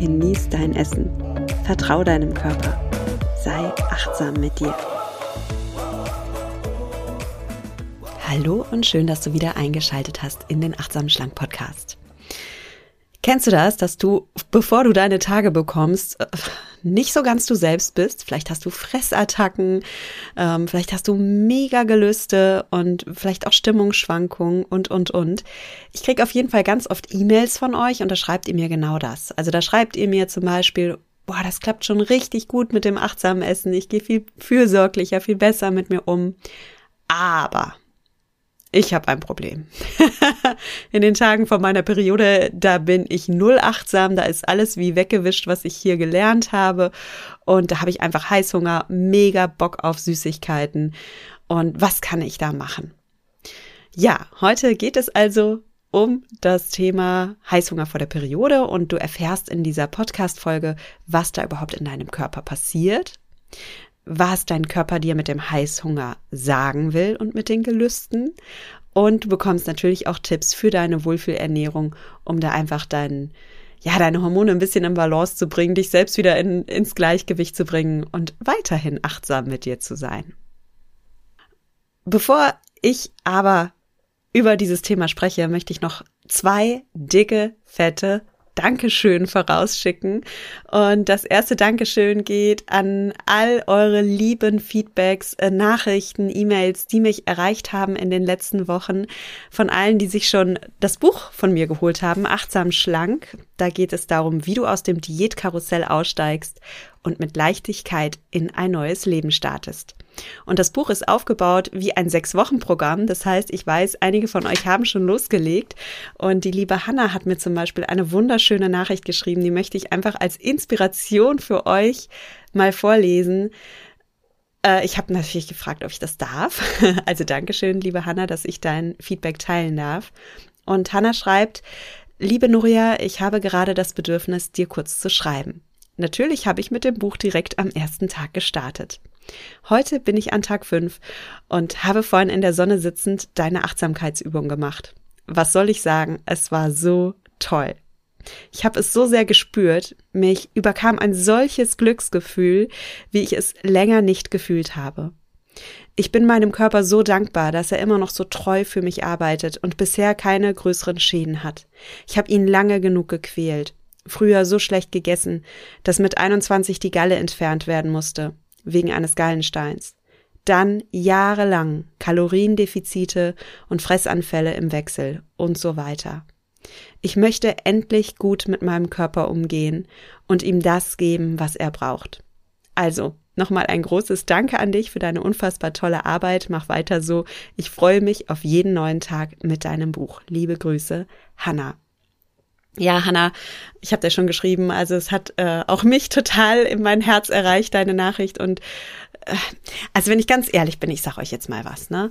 genieß dein Essen, vertrau deinem Körper, sei achtsam mit dir. Hallo und schön, dass du wieder eingeschaltet hast in den Achtsam Schlank Podcast. Kennst du das, dass du, bevor du deine Tage bekommst, nicht so ganz du selbst bist? Vielleicht hast du Fressattacken, ähm, vielleicht hast du mega Gelüste und vielleicht auch Stimmungsschwankungen und, und, und. Ich krieg auf jeden Fall ganz oft E-Mails von euch und da schreibt ihr mir genau das. Also da schreibt ihr mir zum Beispiel, boah, das klappt schon richtig gut mit dem achtsamen Essen. Ich gehe viel fürsorglicher, viel besser mit mir um. Aber ich habe ein Problem. In den Tagen von meiner Periode, da bin ich null achtsam, da ist alles wie weggewischt, was ich hier gelernt habe. Und da habe ich einfach Heißhunger, mega Bock auf Süßigkeiten. Und was kann ich da machen? Ja, heute geht es also um das Thema Heißhunger vor der Periode und du erfährst in dieser Podcast-Folge, was da überhaupt in deinem Körper passiert, was dein Körper dir mit dem Heißhunger sagen will und mit den Gelüsten. Und du bekommst natürlich auch Tipps für deine Wohlfühlernährung, um da einfach dein, ja, deine Hormone ein bisschen in Balance zu bringen, dich selbst wieder in, ins Gleichgewicht zu bringen und weiterhin achtsam mit dir zu sein. Bevor ich aber über dieses Thema spreche, möchte ich noch zwei dicke, fette Dankeschön vorausschicken. Und das erste Dankeschön geht an all eure lieben Feedbacks, äh, Nachrichten, E-Mails, die mich erreicht haben in den letzten Wochen. Von allen, die sich schon das Buch von mir geholt haben, Achtsam Schlank. Da geht es darum, wie du aus dem Diätkarussell aussteigst und mit Leichtigkeit in ein neues Leben startest. Und das Buch ist aufgebaut wie ein Sechs-Wochen-Programm. Das heißt, ich weiß, einige von euch haben schon losgelegt. Und die liebe Hanna hat mir zum Beispiel eine wunderschöne Nachricht geschrieben. Die möchte ich einfach als Inspiration für euch mal vorlesen. Äh, ich habe natürlich gefragt, ob ich das darf. Also Dankeschön, liebe Hanna, dass ich dein Feedback teilen darf. Und Hanna schreibt, liebe Nuria, ich habe gerade das Bedürfnis, dir kurz zu schreiben. Natürlich habe ich mit dem Buch direkt am ersten Tag gestartet. Heute bin ich an Tag 5 und habe vorhin in der Sonne sitzend deine Achtsamkeitsübung gemacht. Was soll ich sagen? Es war so toll. Ich habe es so sehr gespürt, mich überkam ein solches Glücksgefühl, wie ich es länger nicht gefühlt habe. Ich bin meinem Körper so dankbar, dass er immer noch so treu für mich arbeitet und bisher keine größeren Schäden hat. Ich habe ihn lange genug gequält früher so schlecht gegessen, dass mit 21 die Galle entfernt werden musste, wegen eines Gallensteins. Dann jahrelang Kaloriendefizite und Fressanfälle im Wechsel und so weiter. Ich möchte endlich gut mit meinem Körper umgehen und ihm das geben, was er braucht. Also, nochmal ein großes Danke an dich für deine unfassbar tolle Arbeit. Mach weiter so. Ich freue mich auf jeden neuen Tag mit deinem Buch. Liebe Grüße, Hannah. Ja, Hanna, ich habe dir schon geschrieben, also es hat äh, auch mich total in mein Herz erreicht, deine Nachricht. Und äh, also wenn ich ganz ehrlich bin, ich sage euch jetzt mal was, ne?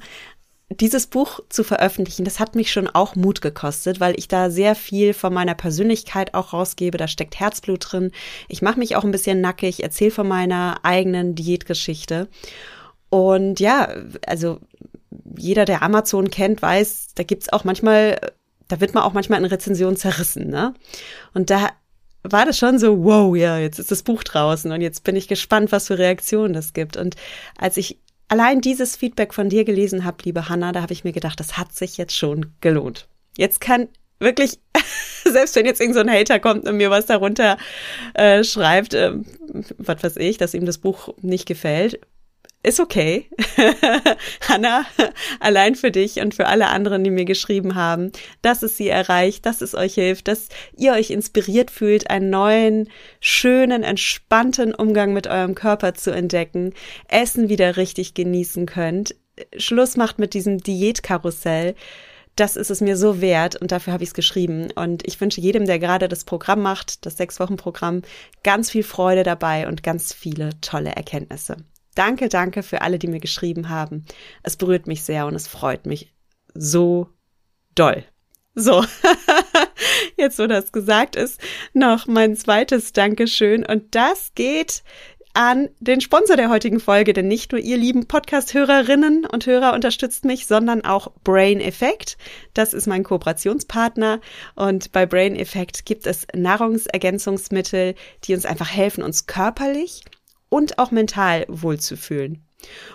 Dieses Buch zu veröffentlichen, das hat mich schon auch Mut gekostet, weil ich da sehr viel von meiner Persönlichkeit auch rausgebe. Da steckt Herzblut drin. Ich mache mich auch ein bisschen nackig, erzähle von meiner eigenen Diätgeschichte. Und ja, also jeder, der Amazon kennt, weiß, da gibt's auch manchmal da wird man auch manchmal in Rezensionen zerrissen, ne? Und da war das schon so, wow, ja, jetzt ist das Buch draußen und jetzt bin ich gespannt, was für Reaktionen das gibt. Und als ich allein dieses Feedback von dir gelesen habe, liebe Hanna, da habe ich mir gedacht, das hat sich jetzt schon gelohnt. Jetzt kann wirklich, selbst wenn jetzt irgend so Hater kommt und mir was darunter äh, schreibt, äh, was weiß ich, dass ihm das Buch nicht gefällt, ist okay. Hanna, allein für dich und für alle anderen, die mir geschrieben haben, dass es sie erreicht, dass es euch hilft, dass ihr euch inspiriert fühlt, einen neuen, schönen, entspannten Umgang mit eurem Körper zu entdecken, Essen wieder richtig genießen könnt, Schluss macht mit diesem Diätkarussell, das ist es mir so wert und dafür habe ich es geschrieben. Und ich wünsche jedem, der gerade das Programm macht, das Sechs-Wochen-Programm, ganz viel Freude dabei und ganz viele tolle Erkenntnisse. Danke, danke für alle, die mir geschrieben haben. Es berührt mich sehr und es freut mich so doll. So, jetzt wo das gesagt ist, noch mein zweites Dankeschön und das geht an den Sponsor der heutigen Folge, denn nicht nur ihr lieben Podcast-Hörerinnen und Hörer unterstützt mich, sondern auch Brain Effect. Das ist mein Kooperationspartner und bei Brain Effect gibt es Nahrungsergänzungsmittel, die uns einfach helfen, uns körperlich und auch mental wohlzufühlen.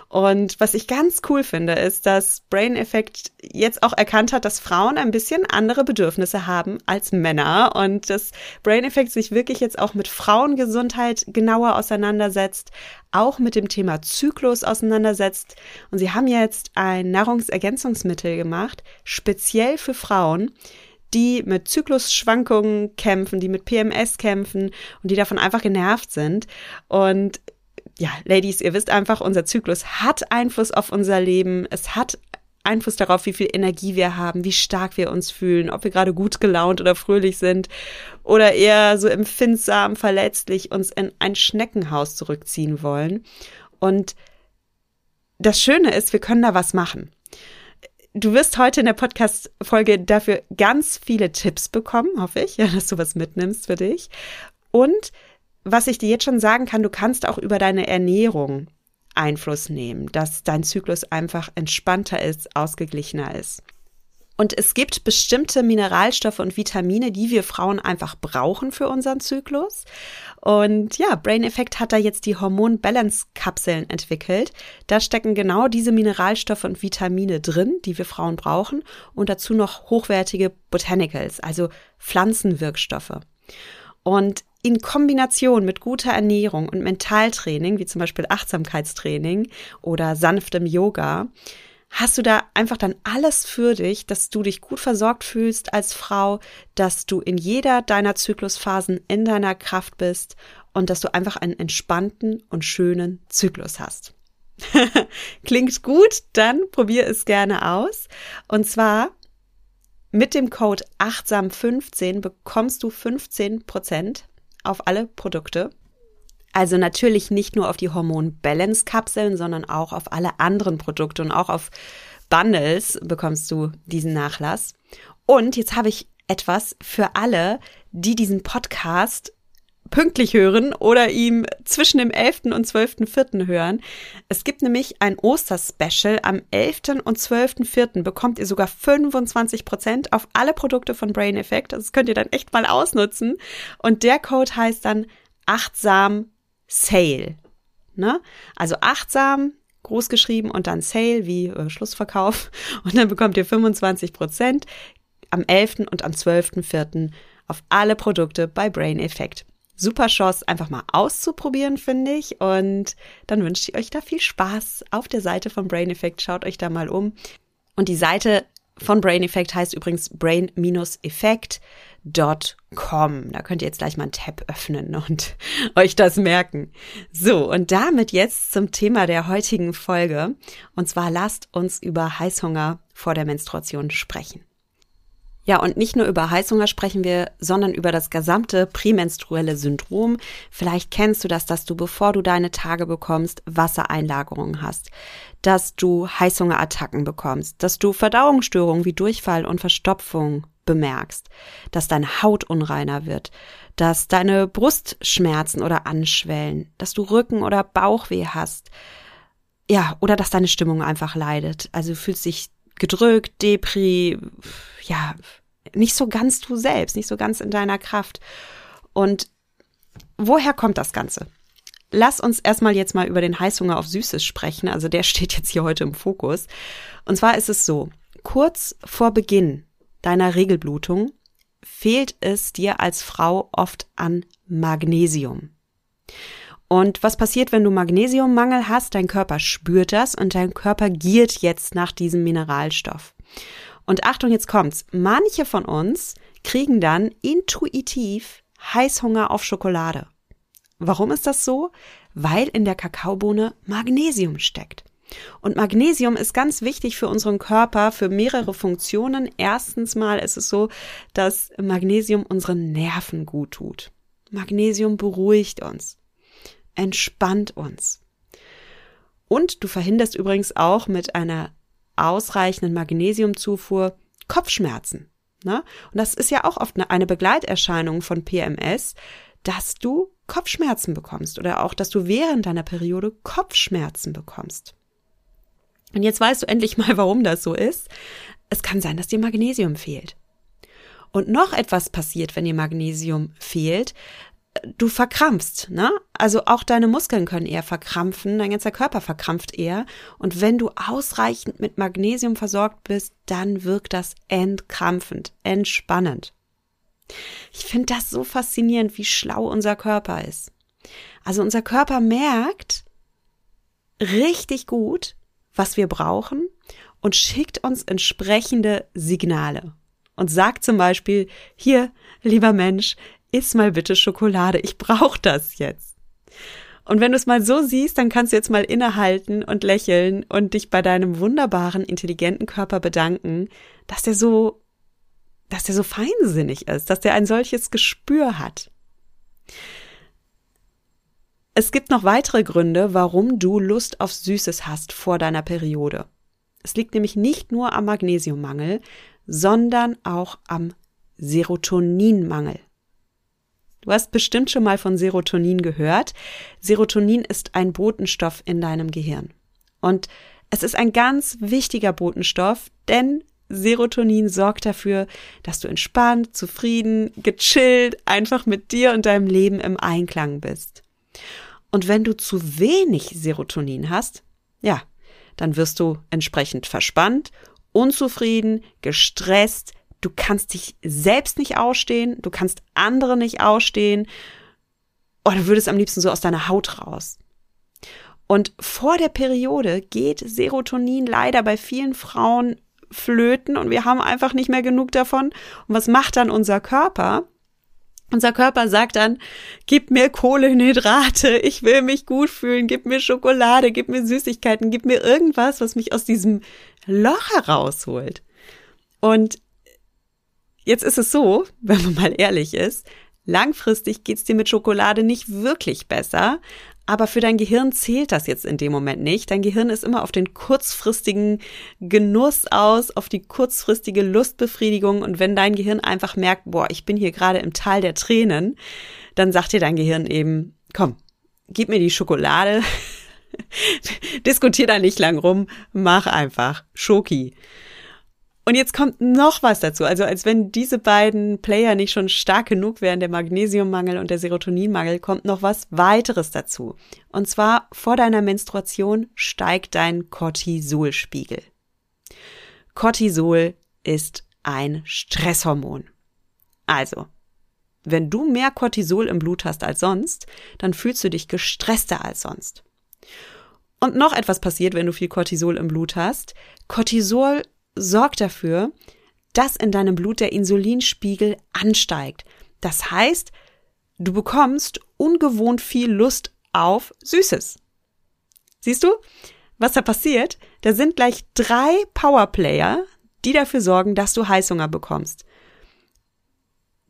Und was ich ganz cool finde, ist, dass Brain Effect jetzt auch erkannt hat, dass Frauen ein bisschen andere Bedürfnisse haben als Männer und dass Brain Effect sich wirklich jetzt auch mit Frauengesundheit genauer auseinandersetzt, auch mit dem Thema Zyklus auseinandersetzt. Und sie haben jetzt ein Nahrungsergänzungsmittel gemacht, speziell für Frauen, die mit Zyklusschwankungen kämpfen, die mit PMS kämpfen und die davon einfach genervt sind. Und ja, Ladies, ihr wisst einfach, unser Zyklus hat Einfluss auf unser Leben. Es hat Einfluss darauf, wie viel Energie wir haben, wie stark wir uns fühlen, ob wir gerade gut gelaunt oder fröhlich sind oder eher so empfindsam, verletzlich uns in ein Schneckenhaus zurückziehen wollen. Und das Schöne ist, wir können da was machen. Du wirst heute in der Podcast-Folge dafür ganz viele Tipps bekommen, hoffe ich, dass du was mitnimmst für dich. Und was ich dir jetzt schon sagen kann, du kannst auch über deine Ernährung Einfluss nehmen, dass dein Zyklus einfach entspannter ist, ausgeglichener ist. Und es gibt bestimmte Mineralstoffe und Vitamine, die wir Frauen einfach brauchen für unseren Zyklus. Und ja, Brain Effect hat da jetzt die Hormon Balance Kapseln entwickelt. Da stecken genau diese Mineralstoffe und Vitamine drin, die wir Frauen brauchen. Und dazu noch hochwertige Botanicals, also Pflanzenwirkstoffe. Und in Kombination mit guter Ernährung und Mentaltraining, wie zum Beispiel Achtsamkeitstraining oder sanftem Yoga, hast du da einfach dann alles für dich, dass du dich gut versorgt fühlst als Frau, dass du in jeder deiner Zyklusphasen in deiner Kraft bist und dass du einfach einen entspannten und schönen Zyklus hast. Klingt gut? Dann probier es gerne aus. Und zwar mit dem Code achtsam15 bekommst du 15 Prozent auf alle Produkte. Also natürlich nicht nur auf die Hormon Balance Kapseln, sondern auch auf alle anderen Produkte und auch auf Bundles bekommst du diesen Nachlass. Und jetzt habe ich etwas für alle, die diesen Podcast pünktlich hören oder ihm zwischen dem 11. und 12.4. hören. Es gibt nämlich ein Osterspecial. Am 11. und 12.4. bekommt ihr sogar 25% auf alle Produkte von Brain Effect. Das könnt ihr dann echt mal ausnutzen. Und der Code heißt dann achtsam Sale. Ne? Also achtsam groß geschrieben und dann Sale wie äh, Schlussverkauf. Und dann bekommt ihr 25% am 11. und am 12.4. auf alle Produkte bei Brain Effect super Chance, einfach mal auszuprobieren, finde ich. Und dann wünsche ich euch da viel Spaß auf der Seite von Brain Effect. Schaut euch da mal um. Und die Seite von Brain Effect heißt übrigens brain-effekt.com. Da könnt ihr jetzt gleich mal einen Tab öffnen und euch das merken. So, und damit jetzt zum Thema der heutigen Folge. Und zwar lasst uns über Heißhunger vor der Menstruation sprechen. Ja, und nicht nur über Heißhunger sprechen wir, sondern über das gesamte prämenstruelle Syndrom. Vielleicht kennst du das, dass du, bevor du deine Tage bekommst, Wassereinlagerungen hast, dass du Heißhungerattacken bekommst, dass du Verdauungsstörungen wie Durchfall und Verstopfung bemerkst, dass deine Haut unreiner wird, dass deine Brustschmerzen oder anschwellen, dass du Rücken- oder Bauchweh hast, ja, oder dass deine Stimmung einfach leidet. Also du fühlst dich gedrückt, Depri, ja, nicht so ganz du selbst, nicht so ganz in deiner Kraft. Und woher kommt das Ganze? Lass uns erstmal jetzt mal über den Heißhunger auf Süßes sprechen. Also der steht jetzt hier heute im Fokus. Und zwar ist es so, kurz vor Beginn deiner Regelblutung fehlt es dir als Frau oft an Magnesium. Und was passiert, wenn du Magnesiummangel hast? Dein Körper spürt das und dein Körper giert jetzt nach diesem Mineralstoff. Und Achtung, jetzt kommt's. Manche von uns kriegen dann intuitiv Heißhunger auf Schokolade. Warum ist das so? Weil in der Kakaobohne Magnesium steckt. Und Magnesium ist ganz wichtig für unseren Körper, für mehrere Funktionen. Erstens mal ist es so, dass Magnesium unseren Nerven gut tut. Magnesium beruhigt uns, entspannt uns. Und du verhinderst übrigens auch mit einer ausreichenden Magnesiumzufuhr Kopfschmerzen. Ne? Und das ist ja auch oft eine Begleiterscheinung von PMS, dass du Kopfschmerzen bekommst oder auch, dass du während deiner Periode Kopfschmerzen bekommst. Und jetzt weißt du endlich mal, warum das so ist. Es kann sein, dass dir Magnesium fehlt. Und noch etwas passiert, wenn dir Magnesium fehlt. Du verkrampfst, ne? Also auch deine Muskeln können eher verkrampfen, dein ganzer Körper verkrampft eher. Und wenn du ausreichend mit Magnesium versorgt bist, dann wirkt das entkrampfend, entspannend. Ich finde das so faszinierend, wie schlau unser Körper ist. Also unser Körper merkt richtig gut, was wir brauchen und schickt uns entsprechende Signale und sagt zum Beispiel, hier, lieber Mensch, iss mal bitte Schokolade, ich brauche das jetzt. Und wenn du es mal so siehst, dann kannst du jetzt mal innehalten und lächeln und dich bei deinem wunderbaren, intelligenten Körper bedanken, dass der so, dass der so feinsinnig ist, dass der ein solches Gespür hat. Es gibt noch weitere Gründe, warum du Lust auf Süßes hast vor deiner Periode. Es liegt nämlich nicht nur am Magnesiummangel, sondern auch am Serotoninmangel. Du hast bestimmt schon mal von Serotonin gehört. Serotonin ist ein Botenstoff in deinem Gehirn. Und es ist ein ganz wichtiger Botenstoff, denn Serotonin sorgt dafür, dass du entspannt, zufrieden, gechillt, einfach mit dir und deinem Leben im Einklang bist. Und wenn du zu wenig Serotonin hast, ja, dann wirst du entsprechend verspannt, unzufrieden, gestresst, du kannst dich selbst nicht ausstehen, du kannst andere nicht ausstehen oder du würdest am liebsten so aus deiner Haut raus. Und vor der Periode geht Serotonin leider bei vielen Frauen flöten und wir haben einfach nicht mehr genug davon. Und was macht dann unser Körper? Unser Körper sagt dann, gib mir Kohlenhydrate, ich will mich gut fühlen, gib mir Schokolade, gib mir Süßigkeiten, gib mir irgendwas, was mich aus diesem Loch herausholt. Und jetzt ist es so, wenn man mal ehrlich ist, langfristig geht's dir mit Schokolade nicht wirklich besser, aber für dein Gehirn zählt das jetzt in dem Moment nicht. Dein Gehirn ist immer auf den kurzfristigen Genuss aus, auf die kurzfristige Lustbefriedigung. Und wenn dein Gehirn einfach merkt, boah, ich bin hier gerade im Tal der Tränen, dann sagt dir dein Gehirn eben, komm, gib mir die Schokolade. Diskutier da nicht lang rum, mach einfach Schoki. Und jetzt kommt noch was dazu. Also als wenn diese beiden Player nicht schon stark genug wären, der Magnesiummangel und der Serotoninmangel, kommt noch was weiteres dazu. Und zwar vor deiner Menstruation steigt dein Cortisolspiegel. Cortisol ist ein Stresshormon. Also, wenn du mehr Cortisol im Blut hast als sonst, dann fühlst du dich gestresster als sonst. Und noch etwas passiert, wenn du viel Cortisol im Blut hast. Cortisol sorgt dafür, dass in deinem Blut der Insulinspiegel ansteigt. Das heißt, du bekommst ungewohnt viel Lust auf Süßes. Siehst du, was da passiert? Da sind gleich drei Powerplayer, die dafür sorgen, dass du Heißhunger bekommst.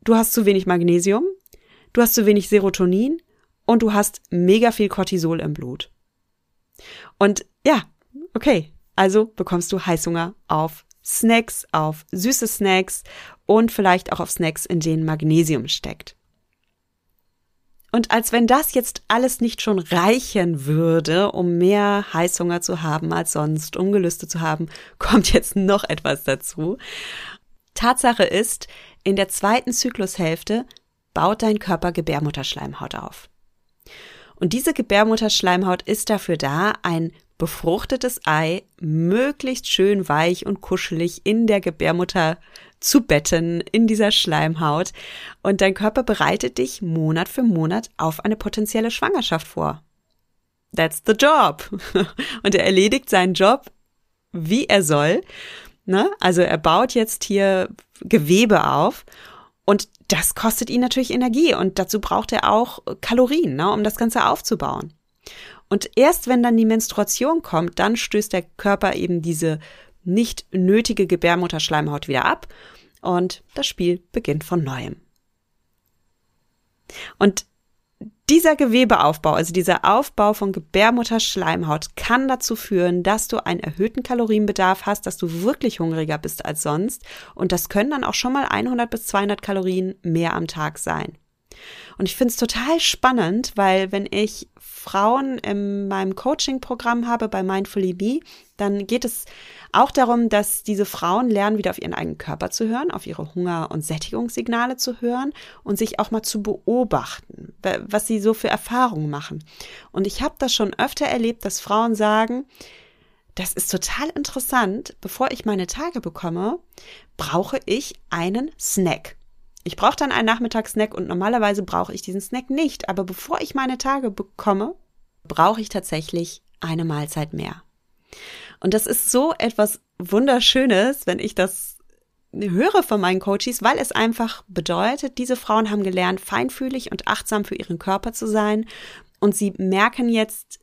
Du hast zu wenig Magnesium, du hast zu wenig Serotonin und du hast mega viel Cortisol im Blut. Und ja, okay, also bekommst du Heißhunger auf Snacks, auf süße Snacks und vielleicht auch auf Snacks, in denen Magnesium steckt. Und als wenn das jetzt alles nicht schon reichen würde, um mehr Heißhunger zu haben als sonst, um Gelüste zu haben, kommt jetzt noch etwas dazu. Tatsache ist, in der zweiten Zyklushälfte baut dein Körper Gebärmutterschleimhaut auf. Und diese Gebärmutterschleimhaut ist dafür da, ein befruchtetes Ei möglichst schön weich und kuschelig in der Gebärmutter zu betten, in dieser Schleimhaut. Und dein Körper bereitet dich Monat für Monat auf eine potenzielle Schwangerschaft vor. That's the job. Und er erledigt seinen Job, wie er soll. Ne? Also er baut jetzt hier Gewebe auf und das kostet ihn natürlich Energie und dazu braucht er auch Kalorien, ne, um das Ganze aufzubauen. Und erst wenn dann die Menstruation kommt, dann stößt der Körper eben diese nicht nötige Gebärmutterschleimhaut wieder ab und das Spiel beginnt von neuem. Und dieser Gewebeaufbau, also dieser Aufbau von Gebärmutterschleimhaut kann dazu führen, dass du einen erhöhten Kalorienbedarf hast, dass du wirklich hungriger bist als sonst und das können dann auch schon mal 100 bis 200 Kalorien mehr am Tag sein. Und ich finde es total spannend, weil wenn ich Frauen in meinem Coaching-Programm habe bei Mindfully Be, dann geht es auch darum, dass diese Frauen lernen, wieder auf ihren eigenen Körper zu hören, auf ihre Hunger- und Sättigungssignale zu hören und sich auch mal zu beobachten, was sie so für Erfahrungen machen. Und ich habe das schon öfter erlebt, dass Frauen sagen, das ist total interessant, bevor ich meine Tage bekomme, brauche ich einen Snack. Ich brauche dann einen Nachmittagssnack und normalerweise brauche ich diesen Snack nicht. Aber bevor ich meine Tage bekomme, brauche ich tatsächlich eine Mahlzeit mehr. Und das ist so etwas Wunderschönes, wenn ich das höre von meinen Coaches, weil es einfach bedeutet, diese Frauen haben gelernt, feinfühlig und achtsam für ihren Körper zu sein. Und sie merken jetzt,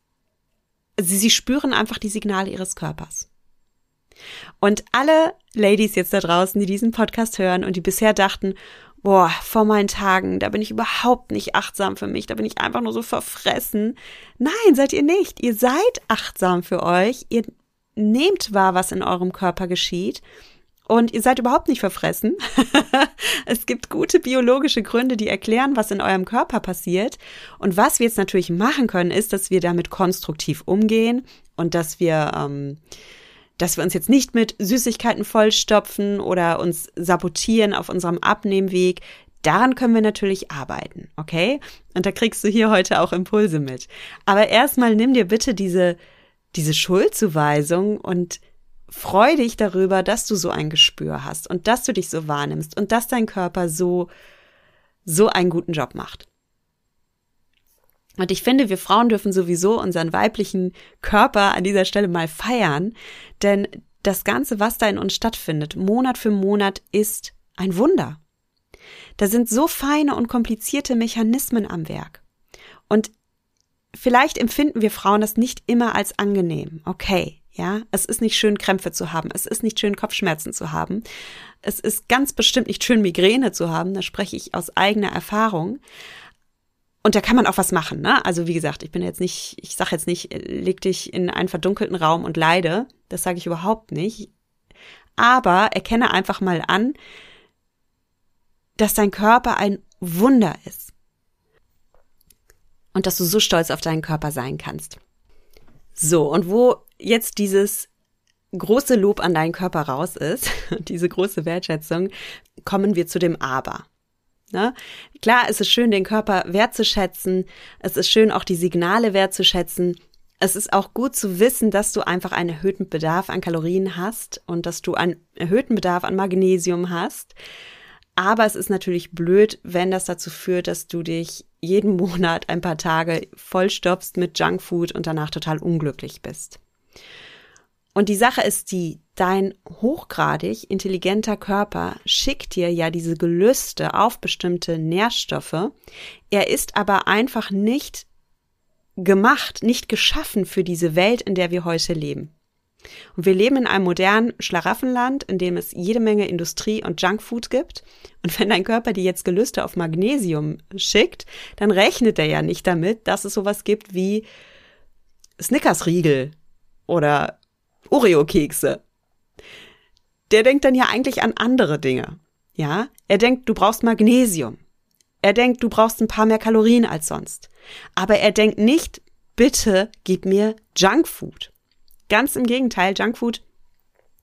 sie, sie spüren einfach die Signale ihres Körpers. Und alle Ladies jetzt da draußen, die diesen Podcast hören und die bisher dachten, boah, vor meinen Tagen, da bin ich überhaupt nicht achtsam für mich, da bin ich einfach nur so verfressen. Nein, seid ihr nicht. Ihr seid achtsam für euch. Ihr nehmt wahr, was in eurem Körper geschieht. Und ihr seid überhaupt nicht verfressen. es gibt gute biologische Gründe, die erklären, was in eurem Körper passiert. Und was wir jetzt natürlich machen können, ist, dass wir damit konstruktiv umgehen und dass wir ähm, dass wir uns jetzt nicht mit Süßigkeiten vollstopfen oder uns sabotieren auf unserem Abnehmweg. Daran können wir natürlich arbeiten, okay? Und da kriegst du hier heute auch Impulse mit. Aber erstmal nimm dir bitte diese, diese Schuldzuweisung und freu dich darüber, dass du so ein Gespür hast und dass du dich so wahrnimmst und dass dein Körper so, so einen guten Job macht. Und ich finde, wir Frauen dürfen sowieso unseren weiblichen Körper an dieser Stelle mal feiern, denn das Ganze, was da in uns stattfindet, Monat für Monat, ist ein Wunder. Da sind so feine und komplizierte Mechanismen am Werk. Und vielleicht empfinden wir Frauen das nicht immer als angenehm. Okay, ja, es ist nicht schön, Krämpfe zu haben. Es ist nicht schön, Kopfschmerzen zu haben. Es ist ganz bestimmt nicht schön, Migräne zu haben. Da spreche ich aus eigener Erfahrung. Und da kann man auch was machen, ne? Also wie gesagt, ich bin jetzt nicht, ich sage jetzt nicht, leg dich in einen verdunkelten Raum und leide. Das sage ich überhaupt nicht. Aber erkenne einfach mal an, dass dein Körper ein Wunder ist. Und dass du so stolz auf deinen Körper sein kannst. So, und wo jetzt dieses große Lob an deinen Körper raus ist, diese große Wertschätzung, kommen wir zu dem Aber. Ne? Klar, es ist schön, den Körper wertzuschätzen. Es ist schön, auch die Signale wertzuschätzen. Es ist auch gut zu wissen, dass du einfach einen erhöhten Bedarf an Kalorien hast und dass du einen erhöhten Bedarf an Magnesium hast. Aber es ist natürlich blöd, wenn das dazu führt, dass du dich jeden Monat ein paar Tage vollstopfst mit Junkfood und danach total unglücklich bist. Und die Sache ist die, dein hochgradig intelligenter Körper schickt dir ja diese Gelüste auf bestimmte Nährstoffe. Er ist aber einfach nicht gemacht, nicht geschaffen für diese Welt, in der wir heute leben. Und wir leben in einem modernen Schlaraffenland, in dem es jede Menge Industrie und Junkfood gibt. Und wenn dein Körper dir jetzt Gelüste auf Magnesium schickt, dann rechnet er ja nicht damit, dass es sowas gibt wie Snickersriegel oder Oreo-Kekse. Der denkt dann ja eigentlich an andere Dinge. Ja, er denkt, du brauchst Magnesium. Er denkt, du brauchst ein paar mehr Kalorien als sonst. Aber er denkt nicht, bitte gib mir Junkfood. Ganz im Gegenteil, Junkfood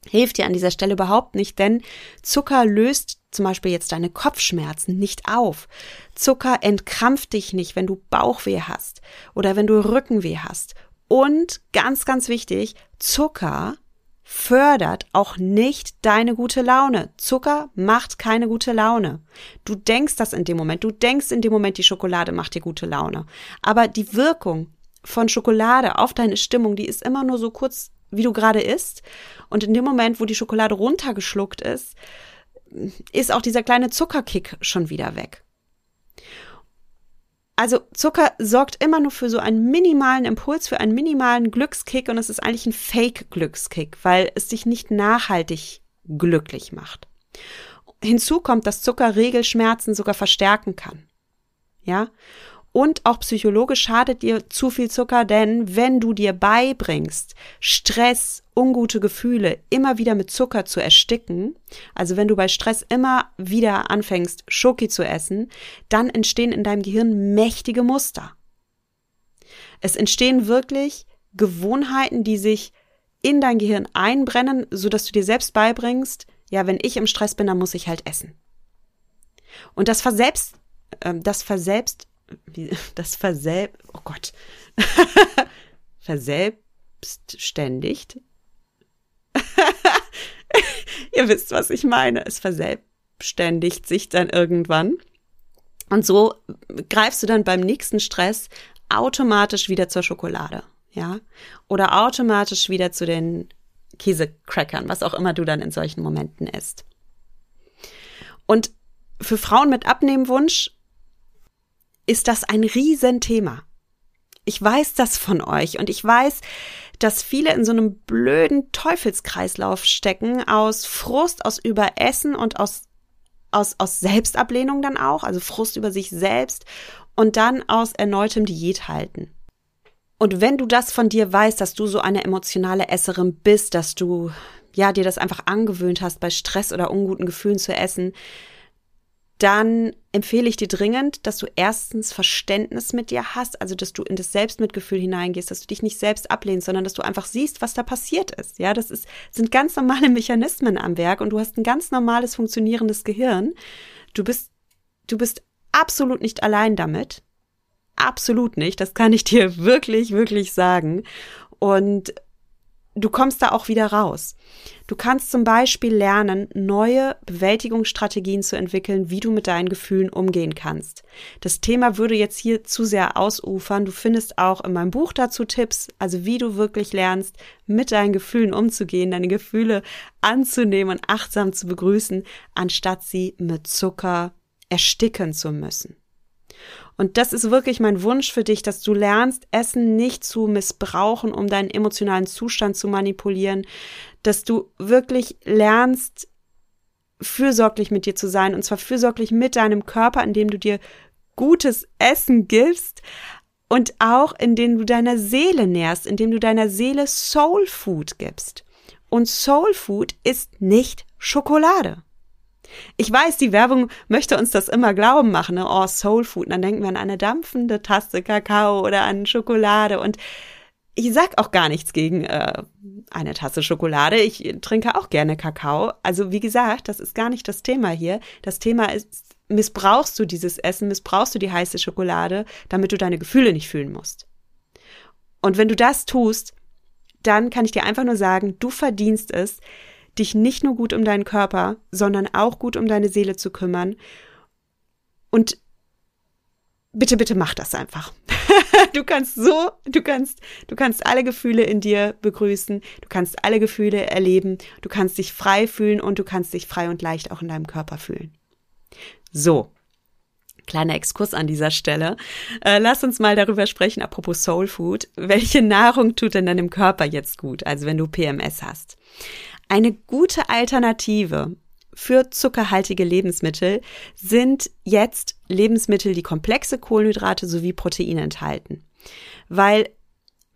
hilft dir an dieser Stelle überhaupt nicht, denn Zucker löst zum Beispiel jetzt deine Kopfschmerzen nicht auf. Zucker entkrampft dich nicht, wenn du Bauchweh hast oder wenn du Rückenweh hast und ganz, ganz wichtig, Zucker fördert auch nicht deine gute Laune. Zucker macht keine gute Laune. Du denkst das in dem Moment. Du denkst in dem Moment, die Schokolade macht dir gute Laune. Aber die Wirkung von Schokolade auf deine Stimmung, die ist immer nur so kurz, wie du gerade isst. Und in dem Moment, wo die Schokolade runtergeschluckt ist, ist auch dieser kleine Zuckerkick schon wieder weg. Also Zucker sorgt immer nur für so einen minimalen Impuls, für einen minimalen Glückskick und es ist eigentlich ein Fake-Glückskick, weil es dich nicht nachhaltig glücklich macht. Hinzu kommt, dass Zucker Regelschmerzen sogar verstärken kann. Ja? Und auch psychologisch schadet dir zu viel Zucker, denn wenn du dir beibringst, Stress, ungute Gefühle immer wieder mit Zucker zu ersticken, also wenn du bei Stress immer wieder anfängst, Schoki zu essen, dann entstehen in deinem Gehirn mächtige Muster. Es entstehen wirklich Gewohnheiten, die sich in dein Gehirn einbrennen, so dass du dir selbst beibringst, ja, wenn ich im Stress bin, dann muss ich halt essen. Und das verselbst, äh, das verselbst wie, das verselb, oh Gott, verselbstständigt. Ihr wisst, was ich meine. Es verselbstständigt sich dann irgendwann. Und so greifst du dann beim nächsten Stress automatisch wieder zur Schokolade, ja? Oder automatisch wieder zu den Käsecrackern, was auch immer du dann in solchen Momenten isst. Und für Frauen mit Abnehmwunsch ist das ein Riesenthema. Ich weiß das von euch und ich weiß, dass viele in so einem blöden Teufelskreislauf stecken aus Frust, aus Überessen und aus, aus, aus Selbstablehnung dann auch, also Frust über sich selbst und dann aus erneutem Diät halten. Und wenn du das von dir weißt, dass du so eine emotionale Esserin bist, dass du ja dir das einfach angewöhnt hast, bei Stress oder unguten Gefühlen zu essen, dann empfehle ich dir dringend, dass du erstens Verständnis mit dir hast, also dass du in das Selbstmitgefühl hineingehst, dass du dich nicht selbst ablehnst, sondern dass du einfach siehst, was da passiert ist. Ja, das ist, sind ganz normale Mechanismen am Werk und du hast ein ganz normales funktionierendes Gehirn. Du bist, du bist absolut nicht allein damit. Absolut nicht. Das kann ich dir wirklich, wirklich sagen. Und du kommst da auch wieder raus. Du kannst zum Beispiel lernen, neue Bewältigungsstrategien zu entwickeln, wie du mit deinen Gefühlen umgehen kannst. Das Thema würde jetzt hier zu sehr ausufern. Du findest auch in meinem Buch dazu Tipps, also wie du wirklich lernst, mit deinen Gefühlen umzugehen, deine Gefühle anzunehmen und achtsam zu begrüßen, anstatt sie mit Zucker ersticken zu müssen. Und das ist wirklich mein Wunsch für dich, dass du lernst, Essen nicht zu missbrauchen, um deinen emotionalen Zustand zu manipulieren, dass du wirklich lernst, fürsorglich mit dir zu sein, und zwar fürsorglich mit deinem Körper, indem du dir gutes Essen gibst und auch indem du deiner Seele nährst, indem du deiner Seele Soul Food gibst. Und Soul Food ist nicht Schokolade. Ich weiß, die Werbung möchte uns das immer glauben machen, ne? oh, Soul Food. Dann denken wir an eine dampfende Tasse Kakao oder an Schokolade. Und ich sag auch gar nichts gegen äh, eine Tasse Schokolade. Ich trinke auch gerne Kakao. Also wie gesagt, das ist gar nicht das Thema hier. Das Thema ist, missbrauchst du dieses Essen, missbrauchst du die heiße Schokolade, damit du deine Gefühle nicht fühlen musst. Und wenn du das tust, dann kann ich dir einfach nur sagen, du verdienst es, dich nicht nur gut um deinen Körper, sondern auch gut um deine Seele zu kümmern. Und bitte, bitte mach das einfach. du kannst so, du kannst, du kannst alle Gefühle in dir begrüßen, du kannst alle Gefühle erleben, du kannst dich frei fühlen und du kannst dich frei und leicht auch in deinem Körper fühlen. So. Kleiner Exkurs an dieser Stelle. Äh, lass uns mal darüber sprechen, apropos Soul Food. Welche Nahrung tut denn deinem Körper jetzt gut? Also wenn du PMS hast. Eine gute Alternative für zuckerhaltige Lebensmittel sind jetzt Lebensmittel, die komplexe Kohlenhydrate sowie Proteine enthalten. Weil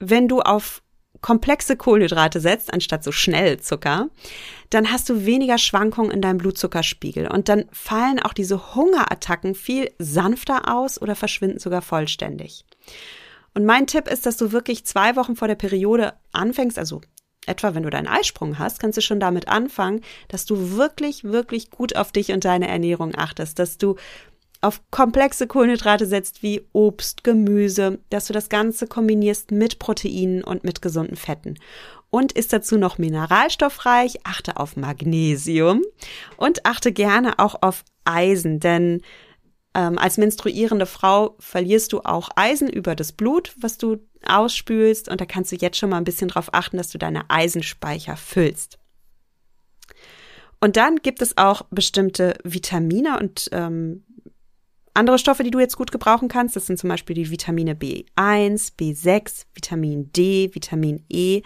wenn du auf komplexe Kohlenhydrate setzt, anstatt so schnell Zucker, dann hast du weniger Schwankungen in deinem Blutzuckerspiegel und dann fallen auch diese Hungerattacken viel sanfter aus oder verschwinden sogar vollständig. Und mein Tipp ist, dass du wirklich zwei Wochen vor der Periode anfängst, also etwa wenn du deinen Eisprung hast, kannst du schon damit anfangen, dass du wirklich, wirklich gut auf dich und deine Ernährung achtest, dass du auf komplexe Kohlenhydrate setzt wie Obst, Gemüse, dass du das Ganze kombinierst mit Proteinen und mit gesunden Fetten. Und ist dazu noch mineralstoffreich, achte auf Magnesium und achte gerne auch auf Eisen, denn ähm, als menstruierende Frau verlierst du auch Eisen über das Blut, was du ausspülst. Und da kannst du jetzt schon mal ein bisschen drauf achten, dass du deine Eisenspeicher füllst. Und dann gibt es auch bestimmte Vitamine und ähm, andere Stoffe, die du jetzt gut gebrauchen kannst, das sind zum Beispiel die Vitamine B1, B6, Vitamin D, Vitamin E,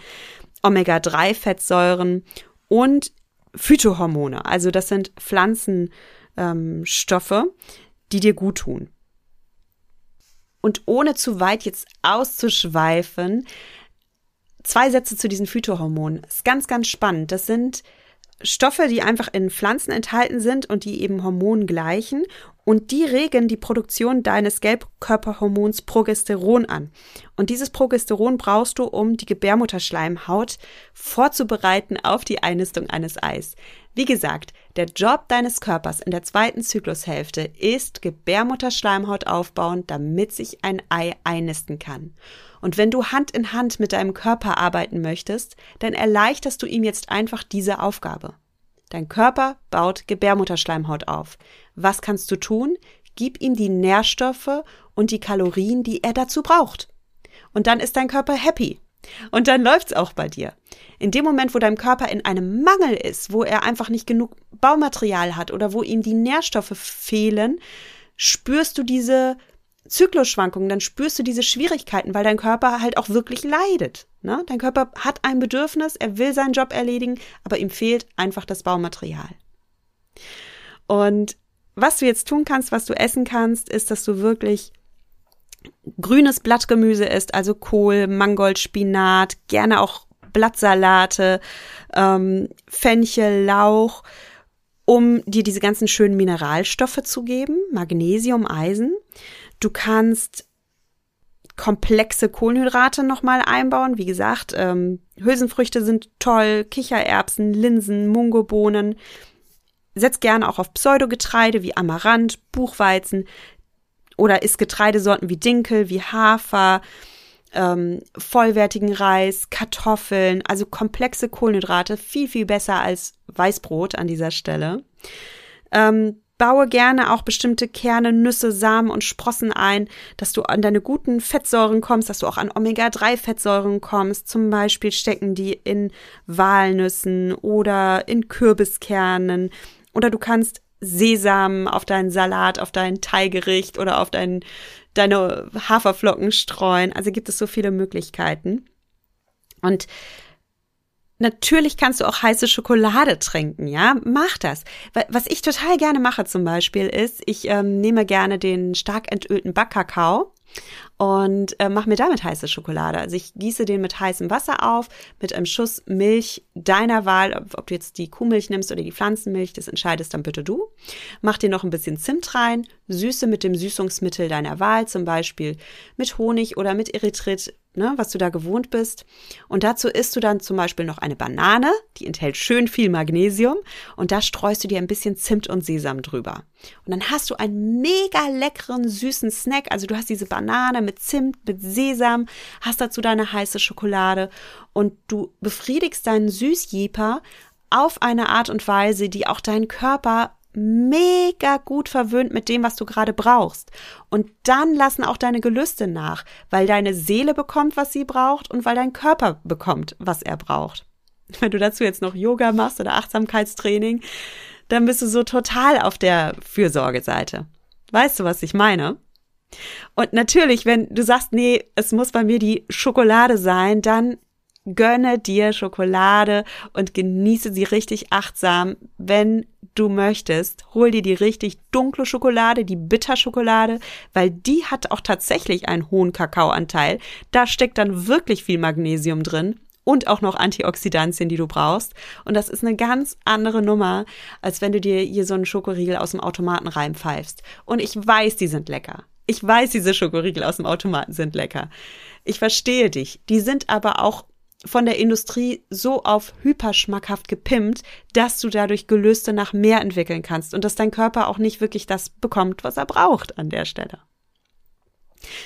Omega-3-Fettsäuren und Phytohormone. Also das sind Pflanzenstoffe, ähm, die dir gut tun. Und ohne zu weit jetzt auszuschweifen, zwei Sätze zu diesen Phytohormonen. Ist ganz, ganz spannend. Das sind Stoffe, die einfach in Pflanzen enthalten sind und die eben Hormonen gleichen. Und die regen die Produktion deines Gelbkörperhormons Progesteron an. Und dieses Progesteron brauchst du, um die Gebärmutterschleimhaut vorzubereiten auf die Einnistung eines Eis. Wie gesagt, der Job deines Körpers in der zweiten Zyklushälfte ist Gebärmutterschleimhaut aufbauen, damit sich ein Ei einnisten kann. Und wenn du Hand in Hand mit deinem Körper arbeiten möchtest, dann erleichterst du ihm jetzt einfach diese Aufgabe. Dein Körper baut Gebärmutterschleimhaut auf. Was kannst du tun? Gib ihm die Nährstoffe und die Kalorien, die er dazu braucht. Und dann ist dein Körper happy. Und dann läuft's auch bei dir. In dem Moment, wo dein Körper in einem Mangel ist, wo er einfach nicht genug Baumaterial hat oder wo ihm die Nährstoffe fehlen, spürst du diese Zyklusschwankungen, dann spürst du diese Schwierigkeiten, weil dein Körper halt auch wirklich leidet. Ne? Dein Körper hat ein Bedürfnis, er will seinen Job erledigen, aber ihm fehlt einfach das Baumaterial. Und was du jetzt tun kannst, was du essen kannst, ist, dass du wirklich grünes Blattgemüse isst, also Kohl, Mangold, Spinat, gerne auch Blattsalate, ähm, Fenchel, Lauch, um dir diese ganzen schönen Mineralstoffe zu geben, Magnesium, Eisen. Du kannst komplexe Kohlenhydrate nochmal einbauen. Wie gesagt, ähm, Hülsenfrüchte sind toll, Kichererbsen, Linsen, Mungobohnen. Setz gerne auch auf Pseudogetreide wie Amaranth, Buchweizen oder isst Getreidesorten wie Dinkel, wie Hafer, ähm, vollwertigen Reis, Kartoffeln, also komplexe Kohlenhydrate, viel, viel besser als Weißbrot an dieser Stelle. Ähm, Baue gerne auch bestimmte Kerne, Nüsse, Samen und Sprossen ein, dass du an deine guten Fettsäuren kommst, dass du auch an Omega-3-Fettsäuren kommst. Zum Beispiel stecken die in Walnüssen oder in Kürbiskernen. Oder du kannst Sesam auf deinen Salat, auf dein Teigericht oder auf dein, deine Haferflocken streuen. Also gibt es so viele Möglichkeiten. Und Natürlich kannst du auch heiße Schokolade trinken, ja, mach das. Was ich total gerne mache zum Beispiel ist, ich ähm, nehme gerne den stark entölten Backkakao und äh, mache mir damit heiße Schokolade. Also ich gieße den mit heißem Wasser auf, mit einem Schuss Milch deiner Wahl, ob du jetzt die Kuhmilch nimmst oder die Pflanzenmilch, das entscheidest dann bitte du. Mach dir noch ein bisschen Zimt rein, süße mit dem Süßungsmittel deiner Wahl, zum Beispiel mit Honig oder mit Erythrit, ne, was du da gewohnt bist. Und dazu isst du dann zum Beispiel noch eine Banane, die enthält schön viel Magnesium und da streust du dir ein bisschen Zimt und Sesam drüber. Und dann hast du einen mega leckeren, süßen Snack. Also du hast diese Banane mit Zimt, mit Sesam, hast dazu deine heiße Schokolade und du befriedigst deinen Süßjeper auf eine Art und Weise, die auch deinen Körper mega gut verwöhnt mit dem, was du gerade brauchst. Und dann lassen auch deine Gelüste nach, weil deine Seele bekommt, was sie braucht und weil dein Körper bekommt, was er braucht. Wenn du dazu jetzt noch Yoga machst oder Achtsamkeitstraining, dann bist du so total auf der Fürsorgeseite. Weißt du, was ich meine? Und natürlich, wenn du sagst, nee, es muss bei mir die Schokolade sein, dann gönne dir Schokolade und genieße sie richtig achtsam, wenn du möchtest. Hol dir die richtig dunkle Schokolade, die Bitterschokolade, weil die hat auch tatsächlich einen hohen Kakaoanteil. Da steckt dann wirklich viel Magnesium drin und auch noch Antioxidantien, die du brauchst. Und das ist eine ganz andere Nummer, als wenn du dir hier so einen Schokoriegel aus dem Automaten reinpfeifst. Und ich weiß, die sind lecker. Ich weiß, diese Schokoriegel aus dem Automaten sind lecker. Ich verstehe dich. Die sind aber auch von der Industrie so auf hyperschmackhaft gepimpt, dass du dadurch Gelüste nach mehr entwickeln kannst und dass dein Körper auch nicht wirklich das bekommt, was er braucht an der Stelle.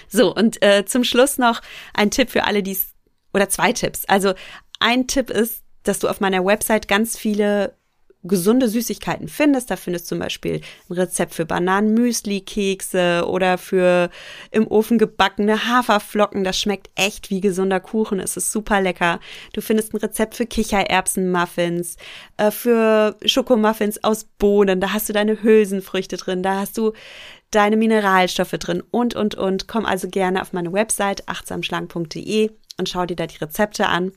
So, und äh, zum Schluss noch ein Tipp für alle, die es oder zwei Tipps. Also ein Tipp ist, dass du auf meiner Website ganz viele gesunde Süßigkeiten findest. Da findest du zum Beispiel ein Rezept für Bananen-Müsli-Kekse oder für im Ofen gebackene Haferflocken. Das schmeckt echt wie gesunder Kuchen. Es ist super lecker. Du findest ein Rezept für Kichererbsen-Muffins, äh, für Schokomuffins aus Bohnen. Da hast du deine Hülsenfrüchte drin. Da hast du deine Mineralstoffe drin und, und, und. Komm also gerne auf meine Website achtsamschlank.de und schau dir da die Rezepte an.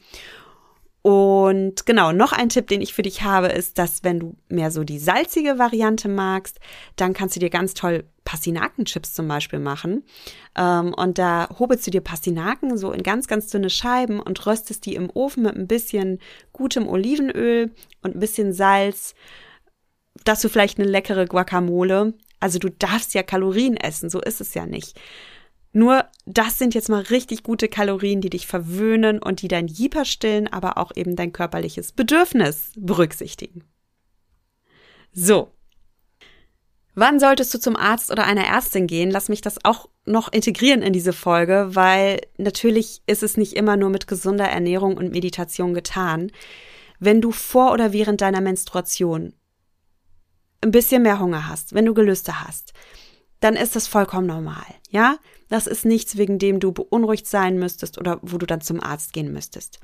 Und genau, noch ein Tipp, den ich für dich habe, ist, dass wenn du mehr so die salzige Variante magst, dann kannst du dir ganz toll Pastinakenchips zum Beispiel machen. Ähm, und da hobelst du dir Pastinaken so in ganz, ganz dünne Scheiben und röstest die im Ofen mit ein bisschen gutem Olivenöl und ein bisschen Salz. Dass du vielleicht eine leckere Guacamole. Also du darfst ja Kalorien essen, so ist es ja nicht. Nur das sind jetzt mal richtig gute Kalorien, die dich verwöhnen und die dein Jieper stillen, aber auch eben dein körperliches Bedürfnis berücksichtigen. So. Wann solltest du zum Arzt oder einer Ärztin gehen? Lass mich das auch noch integrieren in diese Folge, weil natürlich ist es nicht immer nur mit gesunder Ernährung und Meditation getan. Wenn du vor oder während deiner Menstruation ein bisschen mehr Hunger hast, wenn du Gelüste hast, dann ist das vollkommen normal, ja? Das ist nichts, wegen dem du beunruhigt sein müsstest oder wo du dann zum Arzt gehen müsstest.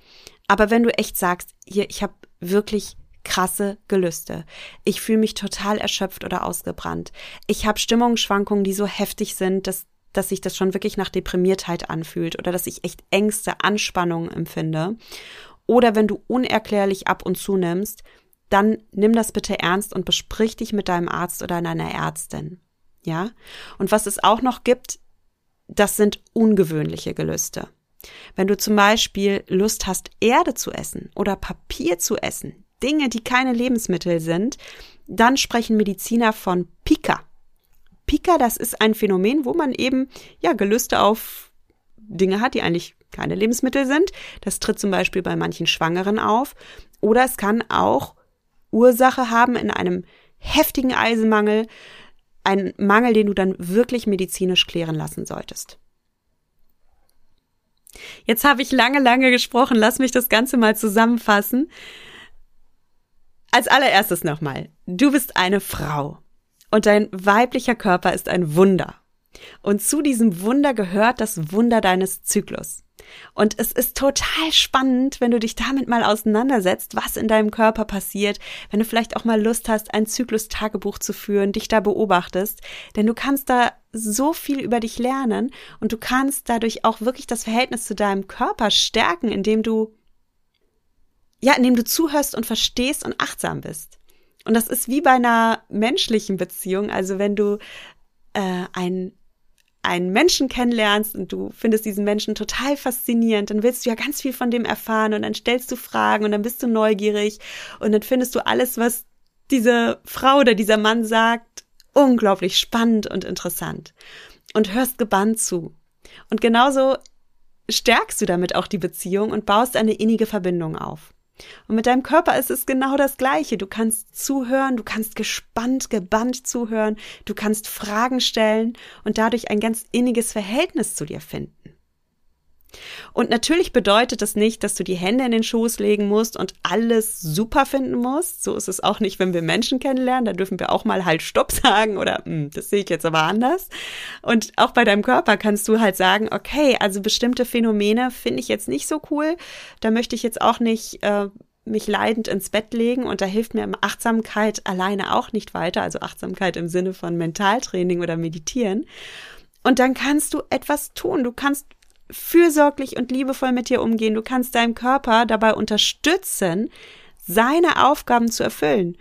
Aber wenn du echt sagst, hier, ich habe wirklich krasse Gelüste. Ich fühle mich total erschöpft oder ausgebrannt. Ich habe Stimmungsschwankungen, die so heftig sind, dass, dass sich das schon wirklich nach Deprimiertheit anfühlt oder dass ich echt Ängste, Anspannungen empfinde. Oder wenn du unerklärlich ab und zu nimmst, dann nimm das bitte ernst und besprich dich mit deinem Arzt oder deiner Ärztin. Ja? Und was es auch noch gibt, das sind ungewöhnliche Gelüste. Wenn du zum Beispiel Lust hast, Erde zu essen oder Papier zu essen, Dinge, die keine Lebensmittel sind, dann sprechen Mediziner von Pika. Pika, das ist ein Phänomen, wo man eben, ja, Gelüste auf Dinge hat, die eigentlich keine Lebensmittel sind. Das tritt zum Beispiel bei manchen Schwangeren auf. Oder es kann auch Ursache haben in einem heftigen Eisenmangel, ein Mangel, den du dann wirklich medizinisch klären lassen solltest. Jetzt habe ich lange, lange gesprochen. Lass mich das Ganze mal zusammenfassen. Als allererstes nochmal. Du bist eine Frau und dein weiblicher Körper ist ein Wunder. Und zu diesem Wunder gehört das Wunder deines Zyklus. Und es ist total spannend, wenn du dich damit mal auseinandersetzt, was in deinem Körper passiert, wenn du vielleicht auch mal Lust hast, ein Zyklus-Tagebuch zu führen, dich da beobachtest, denn du kannst da so viel über dich lernen und du kannst dadurch auch wirklich das Verhältnis zu deinem Körper stärken, indem du ja, indem du zuhörst und verstehst und achtsam bist. Und das ist wie bei einer menschlichen Beziehung, also wenn du äh, ein einen Menschen kennenlernst und du findest diesen Menschen total faszinierend, dann willst du ja ganz viel von dem erfahren und dann stellst du Fragen und dann bist du neugierig und dann findest du alles, was diese Frau oder dieser Mann sagt, unglaublich spannend und interessant und hörst gebannt zu. Und genauso stärkst du damit auch die Beziehung und baust eine innige Verbindung auf. Und mit deinem Körper ist es genau das Gleiche. Du kannst zuhören, du kannst gespannt, gebannt zuhören, du kannst Fragen stellen und dadurch ein ganz inniges Verhältnis zu dir finden. Und natürlich bedeutet das nicht, dass du die Hände in den Schoß legen musst und alles super finden musst. So ist es auch nicht, wenn wir Menschen kennenlernen. Da dürfen wir auch mal halt Stopp sagen oder hm, das sehe ich jetzt aber anders. Und auch bei deinem Körper kannst du halt sagen, okay, also bestimmte Phänomene finde ich jetzt nicht so cool. Da möchte ich jetzt auch nicht äh, mich leidend ins Bett legen und da hilft mir Achtsamkeit alleine auch nicht weiter. Also Achtsamkeit im Sinne von Mentaltraining oder Meditieren. Und dann kannst du etwas tun. Du kannst fürsorglich und liebevoll mit dir umgehen. Du kannst deinem Körper dabei unterstützen, seine Aufgaben zu erfüllen.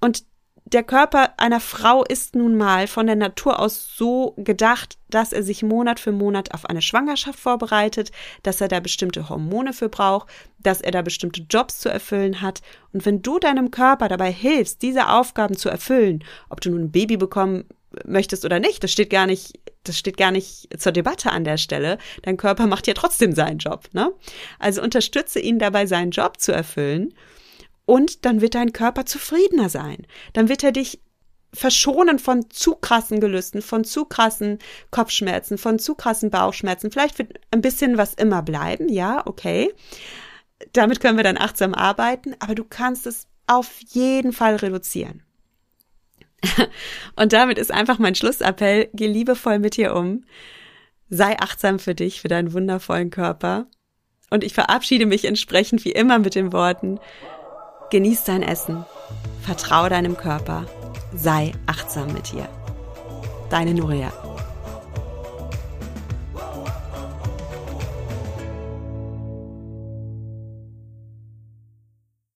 Und der Körper einer Frau ist nun mal von der Natur aus so gedacht, dass er sich Monat für Monat auf eine Schwangerschaft vorbereitet, dass er da bestimmte Hormone für braucht, dass er da bestimmte Jobs zu erfüllen hat. Und wenn du deinem Körper dabei hilfst, diese Aufgaben zu erfüllen, ob du nun ein Baby bekommen möchtest oder nicht, das steht gar nicht, das steht gar nicht zur Debatte an der Stelle. Dein Körper macht ja trotzdem seinen Job, ne? Also unterstütze ihn dabei, seinen Job zu erfüllen. Und dann wird dein Körper zufriedener sein. Dann wird er dich verschonen von zu krassen Gelüsten, von zu krassen Kopfschmerzen, von zu krassen Bauchschmerzen. Vielleicht wird ein bisschen was immer bleiben, ja, okay. Damit können wir dann achtsam arbeiten, aber du kannst es auf jeden Fall reduzieren. Und damit ist einfach mein Schlussappell, geh liebevoll mit dir um, sei achtsam für dich, für deinen wundervollen Körper. Und ich verabschiede mich entsprechend wie immer mit den Worten, genieß dein Essen, vertrau deinem Körper, sei achtsam mit dir. Deine Nuria.